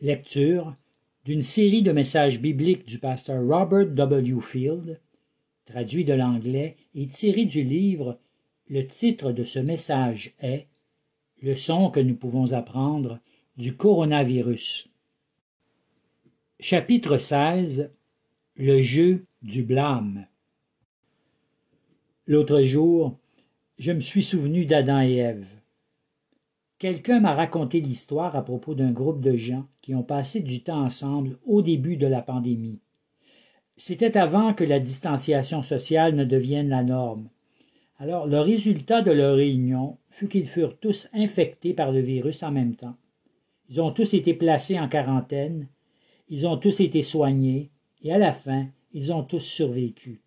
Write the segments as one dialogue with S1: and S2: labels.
S1: Lecture d'une série de messages bibliques du pasteur Robert W. Field, traduit de l'anglais et tiré du livre Le titre de ce message est Leçon que nous pouvons apprendre du coronavirus. Chapitre 16 Le jeu du blâme. L'autre jour, je me suis souvenu d'Adam et Ève. Quelqu'un m'a raconté l'histoire à propos d'un groupe de gens qui ont passé du temps ensemble au début de la pandémie. C'était avant que la distanciation sociale ne devienne la norme. Alors le résultat de leur réunion fut qu'ils furent tous infectés par le virus en même temps. Ils ont tous été placés en quarantaine, ils ont tous été soignés, et à la fin, ils ont tous survécu.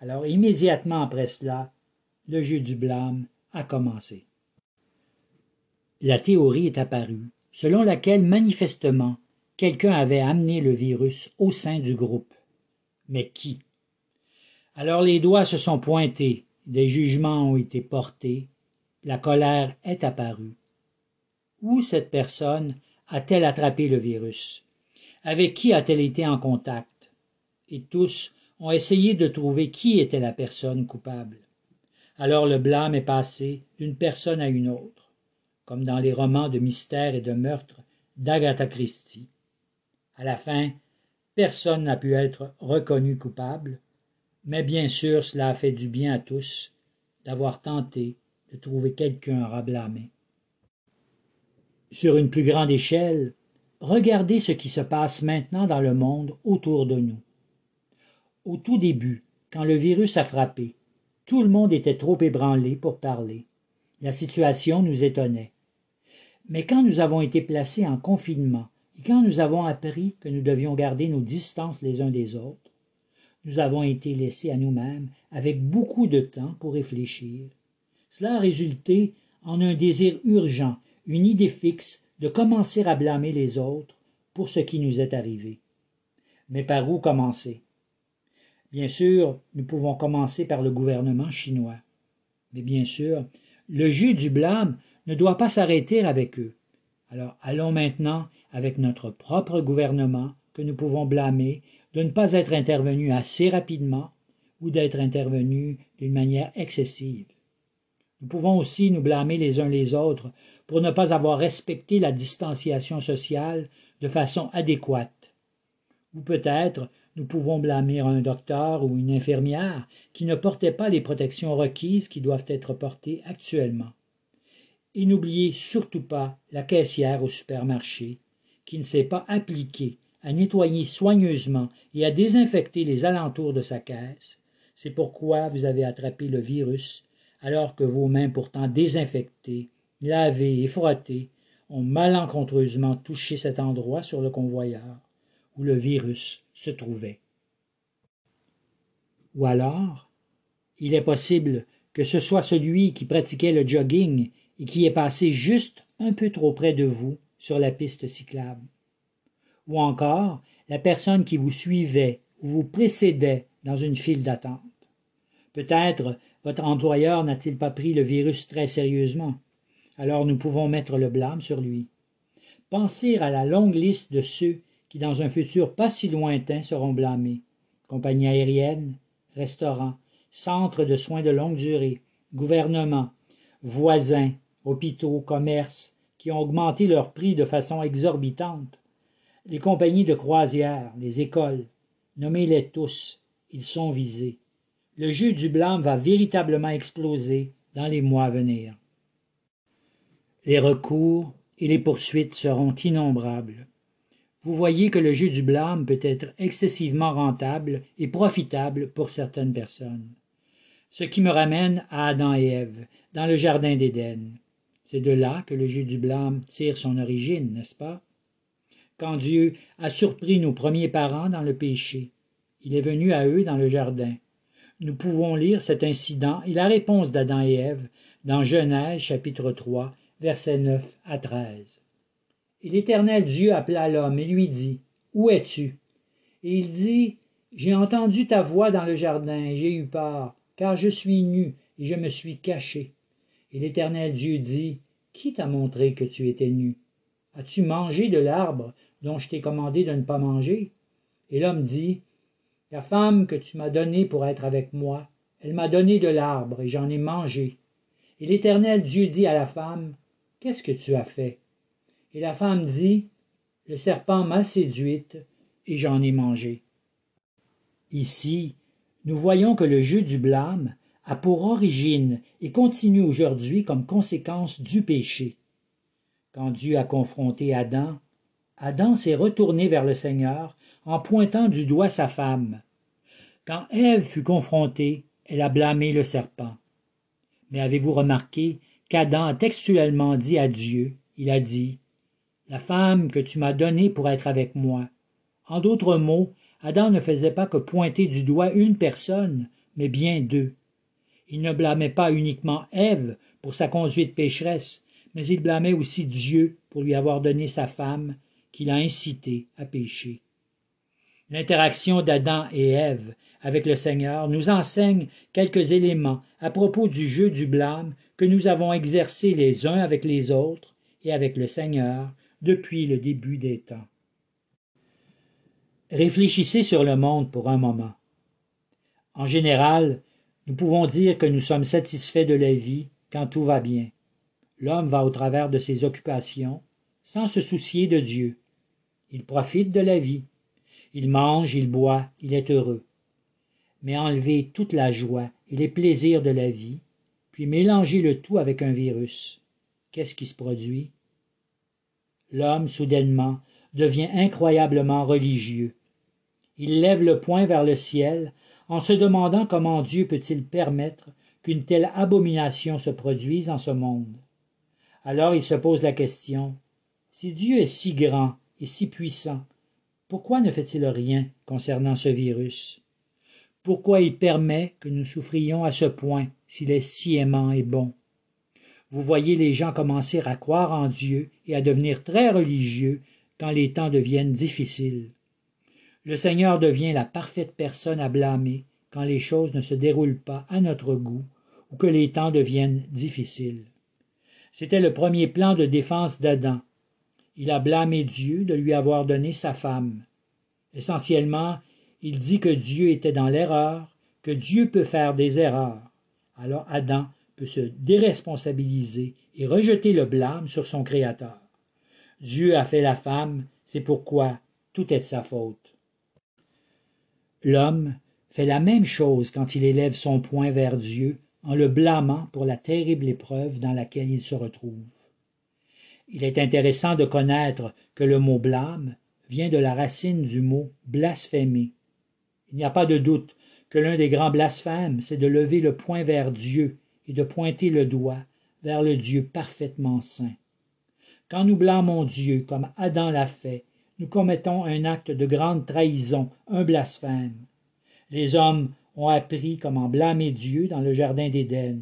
S1: Alors immédiatement après cela, le jeu du blâme a commencé la théorie est apparue, selon laquelle manifestement quelqu'un avait amené le virus au sein du groupe. Mais qui? Alors les doigts se sont pointés, des jugements ont été portés, la colère est apparue. Où cette personne a-t-elle attrapé le virus? Avec qui a-t-elle été en contact? Et tous ont essayé de trouver qui était la personne coupable. Alors le blâme est passé d'une personne à une autre comme dans les romans de mystère et de meurtre d'Agatha Christie. À la fin, personne n'a pu être reconnu coupable, mais bien sûr cela a fait du bien à tous d'avoir tenté de trouver quelqu'un à blâmer. Sur une plus grande échelle, regardez ce qui se passe maintenant dans le monde autour de nous. Au tout début, quand le virus a frappé, tout le monde était trop ébranlé pour parler. La situation nous étonnait. Mais quand nous avons été placés en confinement et quand nous avons appris que nous devions garder nos distances les uns des autres, nous avons été laissés à nous-mêmes avec beaucoup de temps pour réfléchir. Cela a résulté en un désir urgent, une idée fixe de commencer à blâmer les autres pour ce qui nous est arrivé. Mais par où commencer? Bien sûr, nous pouvons commencer par le gouvernement chinois. Mais bien sûr, le jeu du blâme ne doit pas s'arrêter avec eux. Alors allons maintenant avec notre propre gouvernement que nous pouvons blâmer de ne pas être intervenu assez rapidement ou d'être intervenu d'une manière excessive. Nous pouvons aussi nous blâmer les uns les autres pour ne pas avoir respecté la distanciation sociale de façon adéquate. Ou peut-être nous pouvons blâmer un docteur ou une infirmière qui ne portait pas les protections requises qui doivent être portées actuellement. Et n'oubliez surtout pas la caissière au supermarché, qui ne s'est pas appliquée à nettoyer soigneusement et à désinfecter les alentours de sa caisse. C'est pourquoi vous avez attrapé le virus, alors que vos mains pourtant désinfectées, lavées et frottées ont malencontreusement touché cet endroit sur le convoyeur où le virus se trouvait. Ou alors, il est possible que ce soit celui qui pratiquait le jogging et qui est passé juste un peu trop près de vous sur la piste cyclable. Ou encore la personne qui vous suivait ou vous précédait dans une file d'attente. Peut-être votre employeur n'a-t-il pas pris le virus très sérieusement. Alors nous pouvons mettre le blâme sur lui. Pensez à la longue liste de ceux qui, dans un futur pas si lointain, seront blâmés. Compagnie aérienne, restaurants, centres de soins de longue durée, gouvernement, voisins, hôpitaux, commerces, qui ont augmenté leurs prix de façon exorbitante, les compagnies de croisière, les écoles, nommez-les tous, ils sont visés. Le jeu du blâme va véritablement exploser dans les mois à venir. Les recours et les poursuites seront innombrables. Vous voyez que le jeu du blâme peut être excessivement rentable et profitable pour certaines personnes. Ce qui me ramène à Adam et Ève, dans le Jardin d'Éden. C'est de là que le jeu du blâme tire son origine, n'est-ce pas? Quand Dieu a surpris nos premiers parents dans le péché, il est venu à eux dans le jardin. Nous pouvons lire cet incident et la réponse d'Adam et Ève dans Genèse chapitre 3, versets 9 à 13. Et l'Éternel Dieu appela l'homme et lui dit, Où es-tu Et il dit, J'ai entendu ta voix dans le jardin, et j'ai eu peur, car je suis nu, et je me suis caché. Et l'Éternel Dieu dit, Qui t'a montré que tu étais nu? As-tu mangé de l'arbre dont je t'ai commandé de ne pas manger Et l'homme dit La femme que tu m'as donnée pour être avec moi, elle m'a donné de l'arbre et j'en ai mangé. Et l'Éternel Dieu dit à la femme Qu'est-ce que tu as fait Et la femme dit Le serpent m'a séduite et j'en ai mangé. Ici, nous voyons que le jeu du blâme a pour origine et continue aujourd'hui comme conséquence du péché. Quand Dieu a confronté Adam, Adam s'est retourné vers le Seigneur en pointant du doigt sa femme. Quand Ève fut confrontée, elle a blâmé le serpent. Mais avez-vous remarqué qu'Adam a textuellement dit à Dieu, il a dit, La femme que tu m'as donnée pour être avec moi. En d'autres mots, Adam ne faisait pas que pointer du doigt une personne, mais bien deux. Il ne blâmait pas uniquement Ève pour sa conduite pécheresse, mais il blâmait aussi Dieu pour lui avoir donné sa femme, qui l'a incité à pécher. L'interaction d'Adam et Ève avec le Seigneur nous enseigne quelques éléments à propos du jeu du blâme que nous avons exercé les uns avec les autres et avec le Seigneur depuis le début des temps. Réfléchissez sur le monde pour un moment. En général, nous pouvons dire que nous sommes satisfaits de la vie quand tout va bien. L'homme va au travers de ses occupations sans se soucier de Dieu. Il profite de la vie. Il mange, il boit, il est heureux. Mais enlever toute la joie et les plaisirs de la vie, puis mélanger le tout avec un virus, qu'est-ce qui se produit? L'homme, soudainement, devient incroyablement religieux. Il lève le poing vers le ciel en se demandant comment Dieu peut-il permettre qu'une telle abomination se produise en ce monde. Alors il se pose la question si Dieu est si grand et si puissant, pourquoi ne fait-il rien concernant ce virus? Pourquoi il permet que nous souffrions à ce point s'il est si aimant et bon? Vous voyez les gens commencer à croire en Dieu et à devenir très religieux quand les temps deviennent difficiles. Le Seigneur devient la parfaite personne à blâmer quand les choses ne se déroulent pas à notre goût ou que les temps deviennent difficiles. C'était le premier plan de défense d'Adam. Il a blâmé Dieu de lui avoir donné sa femme. Essentiellement, il dit que Dieu était dans l'erreur, que Dieu peut faire des erreurs. Alors Adam peut se déresponsabiliser et rejeter le blâme sur son Créateur. Dieu a fait la femme, c'est pourquoi tout est de sa faute. L'homme fait la même chose quand il élève son poing vers Dieu en le blâmant pour la terrible épreuve dans laquelle il se retrouve. Il est intéressant de connaître que le mot blâme vient de la racine du mot blasphémer. Il n'y a pas de doute que l'un des grands blasphèmes, c'est de lever le poing vers Dieu et de pointer le doigt vers le Dieu parfaitement saint. Quand nous blâmons Dieu comme Adam l'a fait, nous commettons un acte de grande trahison, un blasphème. Les hommes ont appris comment blâmer Dieu dans le jardin d'Éden,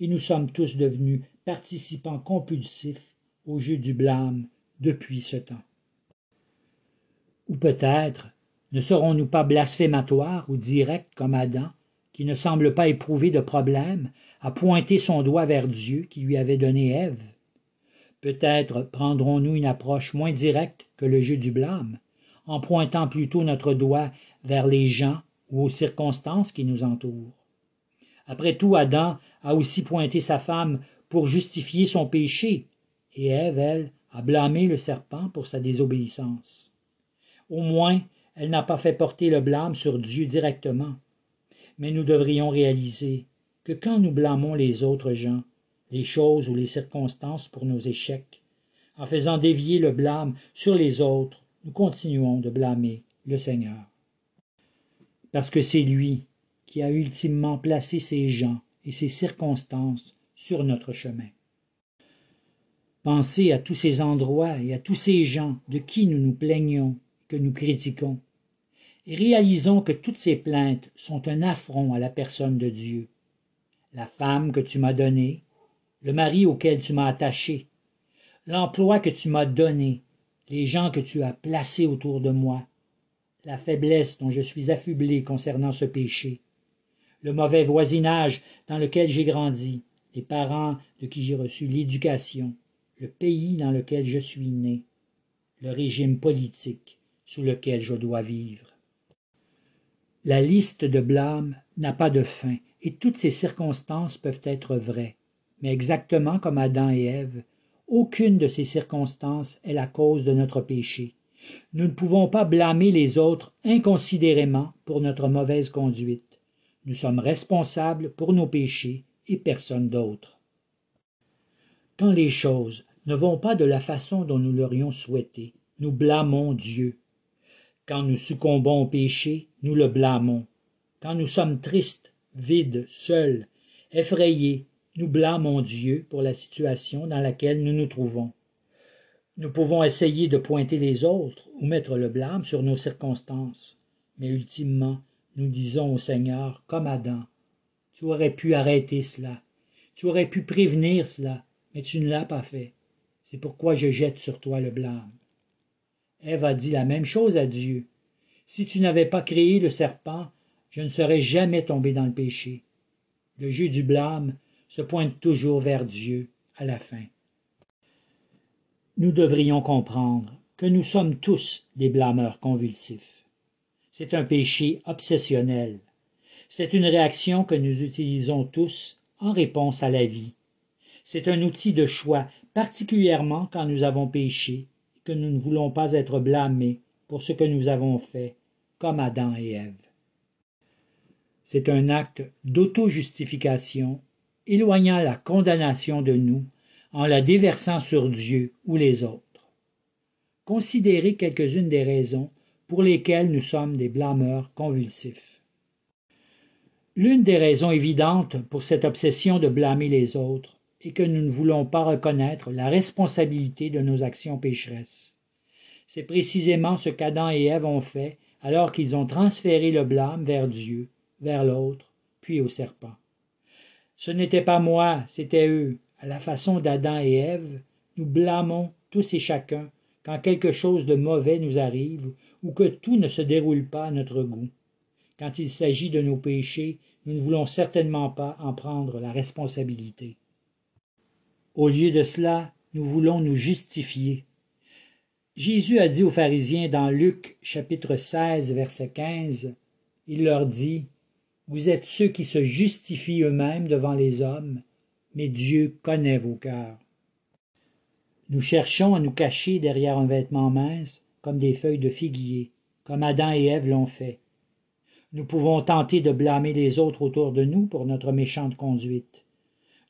S1: et nous sommes tous devenus participants compulsifs au jeu du blâme depuis ce temps. Ou peut-être ne serons-nous pas blasphématoires ou directs comme Adam, qui ne semble pas éprouver de problème à pointer son doigt vers Dieu qui lui avait donné Ève? Peut-être prendrons-nous une approche moins directe que le jeu du blâme, en pointant plutôt notre doigt vers les gens ou aux circonstances qui nous entourent. Après tout, Adam a aussi pointé sa femme pour justifier son péché, et Ève, elle, a blâmé le serpent pour sa désobéissance. Au moins, elle n'a pas fait porter le blâme sur Dieu directement. Mais nous devrions réaliser que quand nous blâmons les autres gens, les choses ou les circonstances pour nos échecs, en faisant dévier le blâme sur les autres, nous continuons de blâmer le Seigneur parce que c'est lui qui a ultimement placé ces gens et ces circonstances sur notre chemin. Pensez à tous ces endroits et à tous ces gens de qui nous nous plaignons, que nous critiquons, et réalisons que toutes ces plaintes sont un affront à la personne de Dieu. La femme que tu m'as donnée, le mari auquel tu m'as attaché, l'emploi que tu m'as donné, les gens que tu as placés autour de moi, la faiblesse dont je suis affublé concernant ce péché, le mauvais voisinage dans lequel j'ai grandi, les parents de qui j'ai reçu l'éducation, le pays dans lequel je suis né, le régime politique sous lequel je dois vivre. La liste de blâmes n'a pas de fin, et toutes ces circonstances peuvent être vraies. Mais exactement comme Adam et Ève, aucune de ces circonstances est la cause de notre péché. Nous ne pouvons pas blâmer les autres inconsidérément pour notre mauvaise conduite. Nous sommes responsables pour nos péchés et personne d'autre. Quand les choses ne vont pas de la façon dont nous l'aurions souhaité, nous blâmons Dieu. Quand nous succombons au péché, nous le blâmons. Quand nous sommes tristes, vides, seuls, effrayés, nous blâmons Dieu pour la situation dans laquelle nous nous trouvons. Nous pouvons essayer de pointer les autres ou mettre le blâme sur nos circonstances, mais ultimement, nous disons au Seigneur, comme Adam, Tu aurais pu arrêter cela, tu aurais pu prévenir cela, mais tu ne l'as pas fait. C'est pourquoi je jette sur toi le blâme. Ève a dit la même chose à Dieu. Si tu n'avais pas créé le serpent, je ne serais jamais tombé dans le péché. Le jeu du blâme se pointe toujours vers Dieu à la fin. Nous devrions comprendre que nous sommes tous des blâmeurs convulsifs. C'est un péché obsessionnel. C'est une réaction que nous utilisons tous en réponse à la vie. C'est un outil de choix, particulièrement quand nous avons péché que nous ne voulons pas être blâmés pour ce que nous avons fait, comme Adam et Ève. C'est un acte d'auto-justification, éloignant la condamnation de nous en la déversant sur Dieu ou les autres. Considérez quelques-unes des raisons pour lesquelles nous sommes des blâmeurs convulsifs. L'une des raisons évidentes pour cette obsession de blâmer les autres et que nous ne voulons pas reconnaître la responsabilité de nos actions pécheresses. C'est précisément ce qu'Adam et Ève ont fait alors qu'ils ont transféré le blâme vers Dieu, vers l'autre, puis au serpent. Ce n'était pas moi, c'était eux. À la façon d'Adam et Ève, nous blâmons tous et chacun quand quelque chose de mauvais nous arrive ou que tout ne se déroule pas à notre goût. Quand il s'agit de nos péchés, nous ne voulons certainement pas en prendre la responsabilité. Au lieu de cela, nous voulons nous justifier. Jésus a dit aux pharisiens dans Luc chapitre 16 verset 15, il leur dit, Vous êtes ceux qui se justifient eux-mêmes devant les hommes, mais Dieu connaît vos cœurs. Nous cherchons à nous cacher derrière un vêtement mince, comme des feuilles de figuier, comme Adam et Ève l'ont fait. Nous pouvons tenter de blâmer les autres autour de nous pour notre méchante conduite.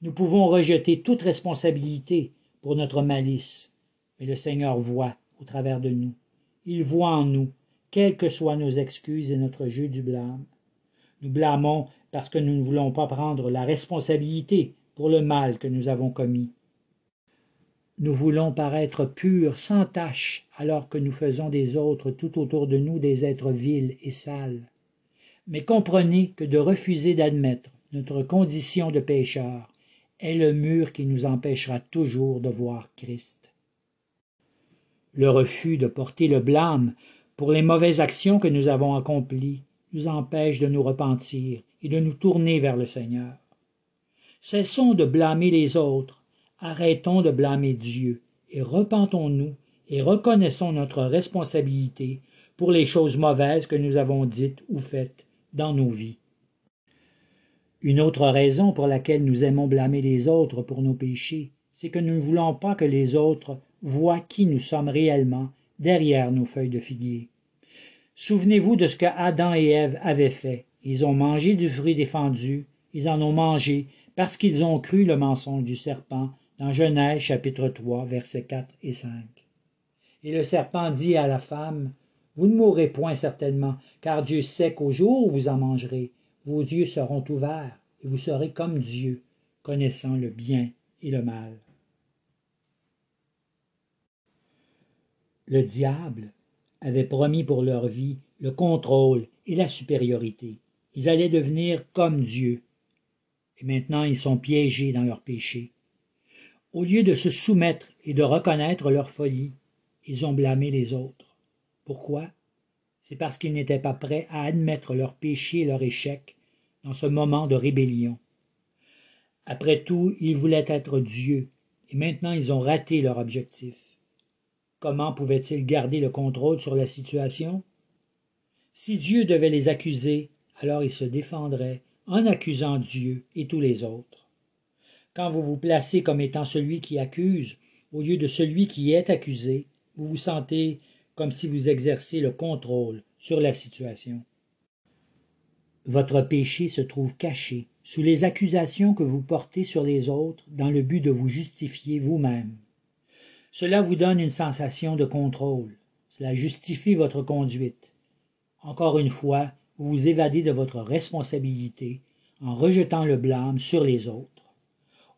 S1: Nous pouvons rejeter toute responsabilité pour notre malice, mais le Seigneur voit au travers de nous. Il voit en nous, quelles que soient nos excuses et notre jeu du blâme. Nous blâmons parce que nous ne voulons pas prendre la responsabilité pour le mal que nous avons commis. Nous voulons paraître purs, sans tache, alors que nous faisons des autres tout autour de nous des êtres vils et sales. Mais comprenez que de refuser d'admettre notre condition de pécheur est le mur qui nous empêchera toujours de voir Christ. Le refus de porter le blâme pour les mauvaises actions que nous avons accomplies nous empêche de nous repentir et de nous tourner vers le Seigneur. Cessons de blâmer les autres, arrêtons de blâmer Dieu, et repentons-nous et reconnaissons notre responsabilité pour les choses mauvaises que nous avons dites ou faites dans nos vies. Une autre raison pour laquelle nous aimons blâmer les autres pour nos péchés, c'est que nous ne voulons pas que les autres voient qui nous sommes réellement derrière nos feuilles de figuier. Souvenez-vous de ce que Adam et Ève avaient fait. Ils ont mangé du fruit défendu, ils en ont mangé parce qu'ils ont cru le mensonge du serpent dans Genèse chapitre 3 versets 4 et 5. Et le serpent dit à la femme, Vous ne mourrez point certainement, car Dieu sait qu'au jour où vous en mangerez, vos yeux seront ouverts, et vous serez comme Dieu, connaissant le bien et le mal. Le diable avait promis pour leur vie le contrôle et la supériorité. Ils allaient devenir comme Dieu. Et maintenant ils sont piégés dans leur péché. Au lieu de se soumettre et de reconnaître leur folie, ils ont blâmé les autres. Pourquoi? C'est parce qu'ils n'étaient pas prêts à admettre leur péché et leur échec dans ce moment de rébellion. Après tout, ils voulaient être Dieu, et maintenant ils ont raté leur objectif. Comment pouvaient-ils garder le contrôle sur la situation? Si Dieu devait les accuser, alors ils se défendraient en accusant Dieu et tous les autres. Quand vous vous placez comme étant celui qui accuse, au lieu de celui qui est accusé, vous vous sentez comme si vous exerciez le contrôle sur la situation. Votre péché se trouve caché sous les accusations que vous portez sur les autres dans le but de vous justifier vous-même. Cela vous donne une sensation de contrôle. Cela justifie votre conduite. Encore une fois, vous vous évadez de votre responsabilité en rejetant le blâme sur les autres.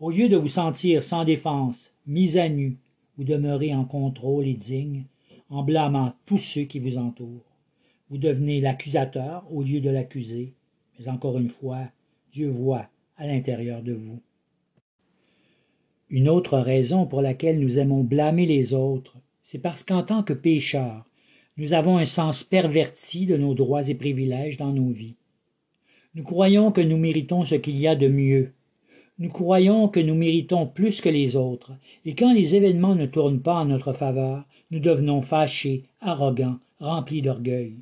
S1: Au lieu de vous sentir sans défense, mis à nu, vous demeurez en contrôle et digne, en blâmant tous ceux qui vous entourent. Vous devenez l'accusateur au lieu de l'accuser, mais encore une fois, Dieu voit à l'intérieur de vous. Une autre raison pour laquelle nous aimons blâmer les autres, c'est parce qu'en tant que pécheurs, nous avons un sens perverti de nos droits et privilèges dans nos vies. Nous croyons que nous méritons ce qu'il y a de mieux, nous croyons que nous méritons plus que les autres, et quand les événements ne tournent pas en notre faveur, nous devenons fâchés, arrogants, remplis d'orgueil.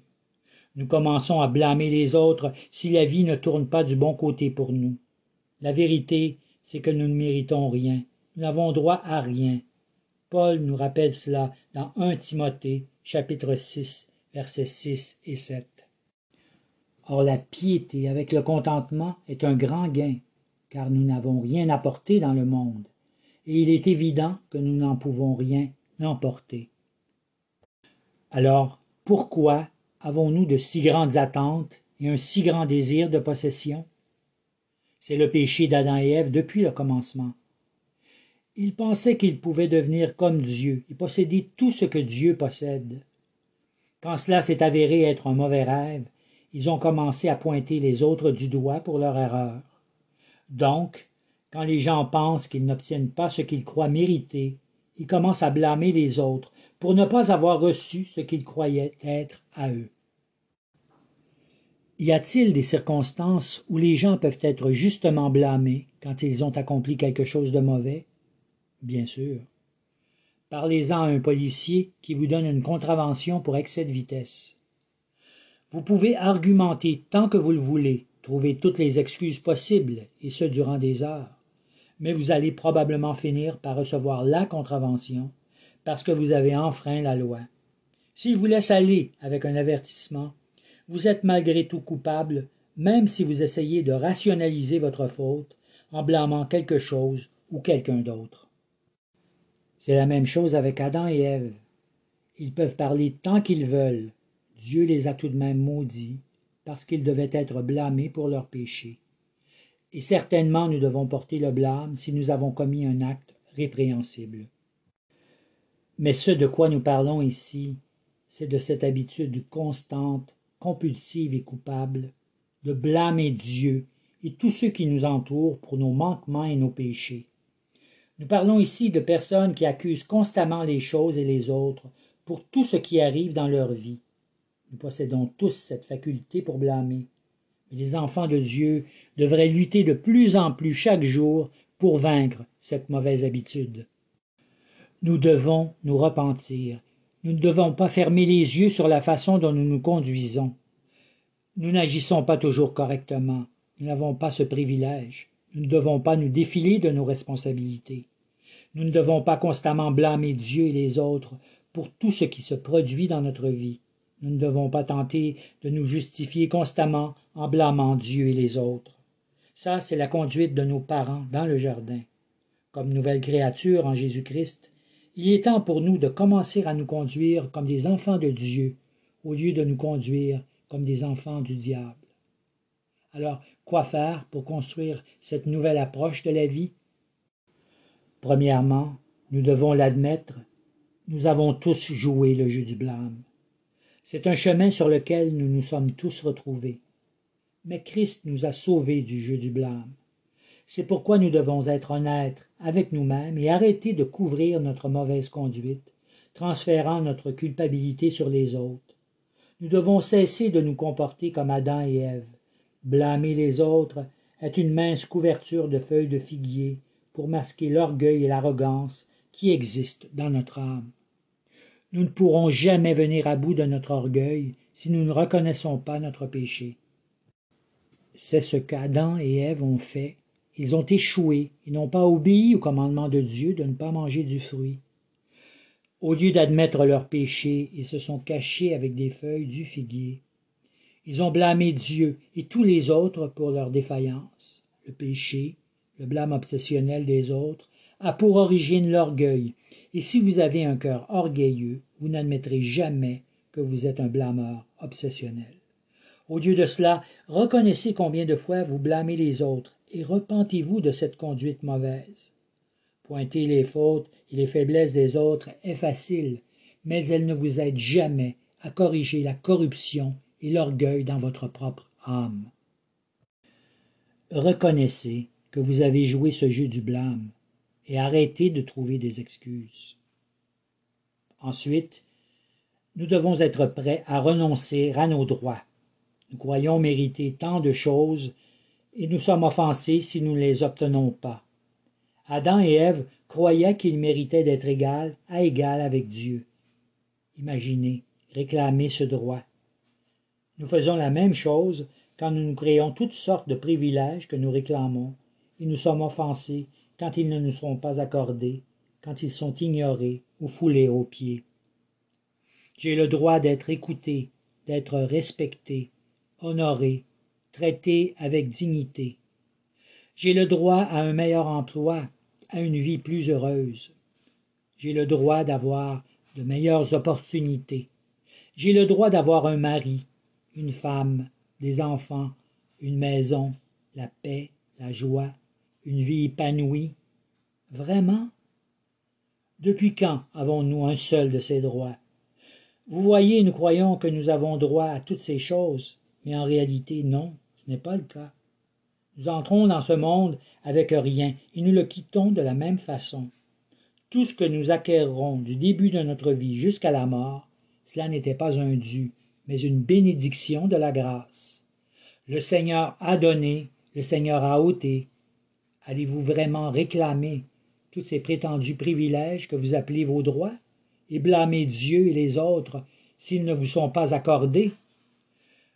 S1: Nous commençons à blâmer les autres si la vie ne tourne pas du bon côté pour nous. La vérité, c'est que nous ne méritons rien, nous n'avons droit à rien. Paul nous rappelle cela dans 1 Timothée, chapitre 6, versets 6 et 7. Or la piété avec le contentement est un grand gain car nous n'avons rien apporté dans le monde, et il est évident que nous n'en pouvons rien emporter. Alors, pourquoi avons-nous de si grandes attentes et un si grand désir de possession? C'est le péché d'Adam et Ève depuis le commencement. Ils pensaient qu'ils pouvaient devenir comme Dieu et posséder tout ce que Dieu possède. Quand cela s'est avéré être un mauvais rêve, ils ont commencé à pointer les autres du doigt pour leur erreur. Donc, quand les gens pensent qu'ils n'obtiennent pas ce qu'ils croient mériter, ils commencent à blâmer les autres pour ne pas avoir reçu ce qu'ils croyaient être à eux. Y a-t-il des circonstances où les gens peuvent être justement blâmés quand ils ont accompli quelque chose de mauvais? Bien sûr. Parlez-en à un policier qui vous donne une contravention pour excès de vitesse. Vous pouvez argumenter tant que vous le voulez Trouvez toutes les excuses possibles, et ce durant des heures. Mais vous allez probablement finir par recevoir la contravention, parce que vous avez enfreint la loi. S'il vous laisse aller avec un avertissement, vous êtes malgré tout coupable, même si vous essayez de rationaliser votre faute en blâmant quelque chose ou quelqu'un d'autre. C'est la même chose avec Adam et Ève. Ils peuvent parler tant qu'ils veulent. Dieu les a tout de même maudits parce qu'ils devaient être blâmés pour leurs péchés. Et certainement nous devons porter le blâme si nous avons commis un acte répréhensible. Mais ce de quoi nous parlons ici, c'est de cette habitude constante, compulsive et coupable, de blâmer Dieu et tous ceux qui nous entourent pour nos manquements et nos péchés. Nous parlons ici de personnes qui accusent constamment les choses et les autres pour tout ce qui arrive dans leur vie, nous possédons tous cette faculté pour blâmer. Les enfants de Dieu devraient lutter de plus en plus chaque jour pour vaincre cette mauvaise habitude. Nous devons nous repentir. Nous ne devons pas fermer les yeux sur la façon dont nous nous conduisons. Nous n'agissons pas toujours correctement. Nous n'avons pas ce privilège. Nous ne devons pas nous défiler de nos responsabilités. Nous ne devons pas constamment blâmer Dieu et les autres pour tout ce qui se produit dans notre vie. Nous ne devons pas tenter de nous justifier constamment en blâmant Dieu et les autres. Ça, c'est la conduite de nos parents dans le jardin. Comme nouvelles créatures en Jésus-Christ, il est temps pour nous de commencer à nous conduire comme des enfants de Dieu, au lieu de nous conduire comme des enfants du diable. Alors, quoi faire pour construire cette nouvelle approche de la vie? Premièrement, nous devons l'admettre, nous avons tous joué le jeu du blâme. C'est un chemin sur lequel nous nous sommes tous retrouvés. Mais Christ nous a sauvés du jeu du blâme. C'est pourquoi nous devons être honnêtes avec nous-mêmes et arrêter de couvrir notre mauvaise conduite, transférant notre culpabilité sur les autres. Nous devons cesser de nous comporter comme Adam et Ève. Blâmer les autres est une mince couverture de feuilles de figuier pour masquer l'orgueil et l'arrogance qui existent dans notre âme. Nous ne pourrons jamais venir à bout de notre orgueil si nous ne reconnaissons pas notre péché. C'est ce qu'Adam et Ève ont fait. Ils ont échoué, ils n'ont pas obéi au commandement de Dieu de ne pas manger du fruit. Au lieu d'admettre leur péché, ils se sont cachés avec des feuilles du figuier. Ils ont blâmé Dieu et tous les autres pour leur défaillance. Le péché, le blâme obsessionnel des autres, a pour origine l'orgueil, et si vous avez un cœur orgueilleux, vous n'admettrez jamais que vous êtes un blâmeur obsessionnel. Au lieu de cela, reconnaissez combien de fois vous blâmez les autres et repentez-vous de cette conduite mauvaise. Pointer les fautes et les faiblesses des autres est facile, mais elle ne vous aide jamais à corriger la corruption et l'orgueil dans votre propre âme. Reconnaissez que vous avez joué ce jeu du blâme et arrêtez de trouver des excuses. Ensuite, nous devons être prêts à renoncer à nos droits. Nous croyons mériter tant de choses et nous sommes offensés si nous ne les obtenons pas. Adam et Ève croyaient qu'ils méritaient d'être égal à égal avec Dieu. Imaginez, réclamer ce droit. Nous faisons la même chose quand nous nous créons toutes sortes de privilèges que nous réclamons, et nous sommes offensés quand ils ne nous sont pas accordés, quand ils sont ignorés ou foulés aux pieds. J'ai le droit d'être écouté, d'être respecté, honoré, traité avec dignité. J'ai le droit à un meilleur emploi, à une vie plus heureuse. J'ai le droit d'avoir de meilleures opportunités. J'ai le droit d'avoir un mari, une femme, des enfants, une maison, la paix, la joie, une vie épanouie. Vraiment? Depuis quand avons-nous un seul de ces droits? Vous voyez, nous croyons que nous avons droit à toutes ces choses, mais en réalité non, ce n'est pas le cas. Nous entrons dans ce monde avec rien et nous le quittons de la même façon. Tout ce que nous acquérerons du début de notre vie jusqu'à la mort, cela n'était pas un dû, mais une bénédiction de la grâce. Le Seigneur a donné, le Seigneur a ôté. Allez-vous vraiment réclamer tous ces prétendus privilèges que vous appelez vos droits et blâmer Dieu et les autres s'ils ne vous sont pas accordés?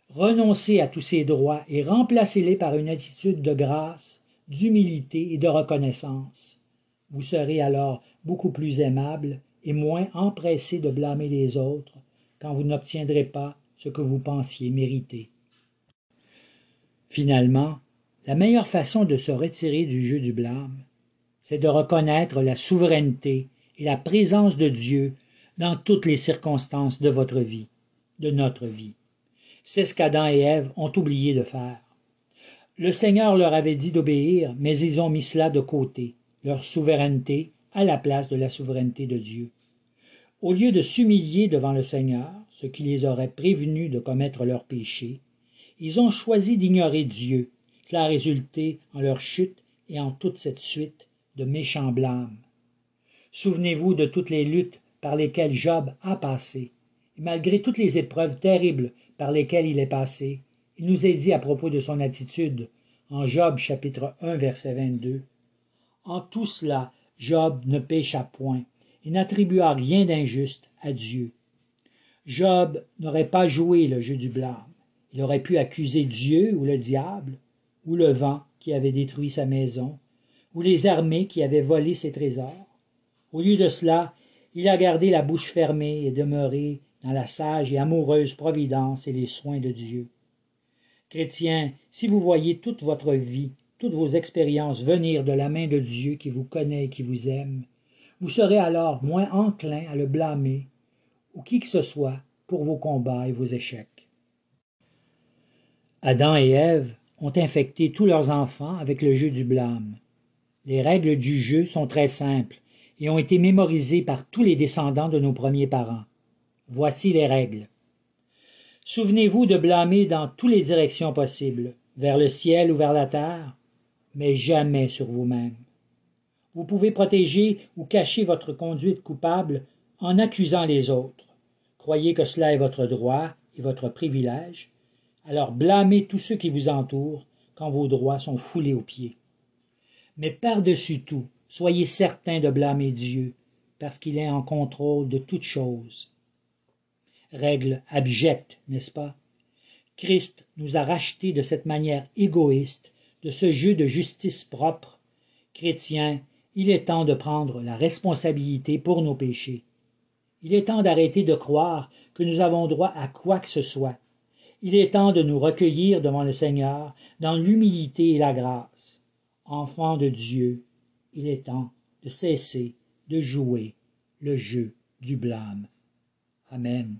S1: Renoncez à tous ces droits et remplacez-les par une attitude de grâce, d'humilité et de reconnaissance. Vous serez alors beaucoup plus aimable et moins empressé de blâmer les autres quand vous n'obtiendrez pas ce que vous pensiez mériter. Finalement, la meilleure façon de se retirer du jeu du blâme, c'est de reconnaître la souveraineté et la présence de Dieu dans toutes les circonstances de votre vie, de notre vie. C'est ce qu'Adam et Ève ont oublié de faire. Le Seigneur leur avait dit d'obéir, mais ils ont mis cela de côté, leur souveraineté à la place de la souveraineté de Dieu. Au lieu de s'humilier devant le Seigneur, ce qui les aurait prévenus de commettre leurs péchés, ils ont choisi d'ignorer Dieu. Cela a résulté en leur chute et en toute cette suite de méchants blâmes. Souvenez-vous de toutes les luttes par lesquelles Job a passé, et malgré toutes les épreuves terribles par lesquels il est passé, il nous est dit à propos de son attitude, en Job chapitre 1 verset 22. En tout cela, Job ne pécha point, et n'attribua rien d'injuste à Dieu. Job n'aurait pas joué le jeu du blâme. Il aurait pu accuser Dieu ou le diable, ou le vent qui avait détruit sa maison, ou les armées qui avaient volé ses trésors. Au lieu de cela, il a gardé la bouche fermée et demeuré dans la sage et amoureuse providence et les soins de Dieu. Chrétiens, si vous voyez toute votre vie, toutes vos expériences venir de la main de Dieu qui vous connaît et qui vous aime, vous serez alors moins enclin à le blâmer, ou qui que ce soit, pour vos combats et vos échecs. Adam et Ève ont infecté tous leurs enfants avec le jeu du blâme. Les règles du jeu sont très simples et ont été mémorisées par tous les descendants de nos premiers parents. Voici les règles. Souvenez-vous de blâmer dans toutes les directions possibles, vers le ciel ou vers la terre, mais jamais sur vous-même. Vous pouvez protéger ou cacher votre conduite coupable en accusant les autres. Croyez que cela est votre droit et votre privilège, alors blâmez tous ceux qui vous entourent quand vos droits sont foulés aux pieds. Mais par-dessus tout, soyez certain de blâmer Dieu, parce qu'il est en contrôle de toutes choses. Règle abjecte, n'est-ce pas? Christ nous a rachetés de cette manière égoïste, de ce jeu de justice propre. Chrétiens, il est temps de prendre la responsabilité pour nos péchés. Il est temps d'arrêter de croire que nous avons droit à quoi que ce soit. Il est temps de nous recueillir devant le Seigneur dans l'humilité et la grâce. Enfants de Dieu, il est temps de cesser de jouer le jeu du blâme. Amen.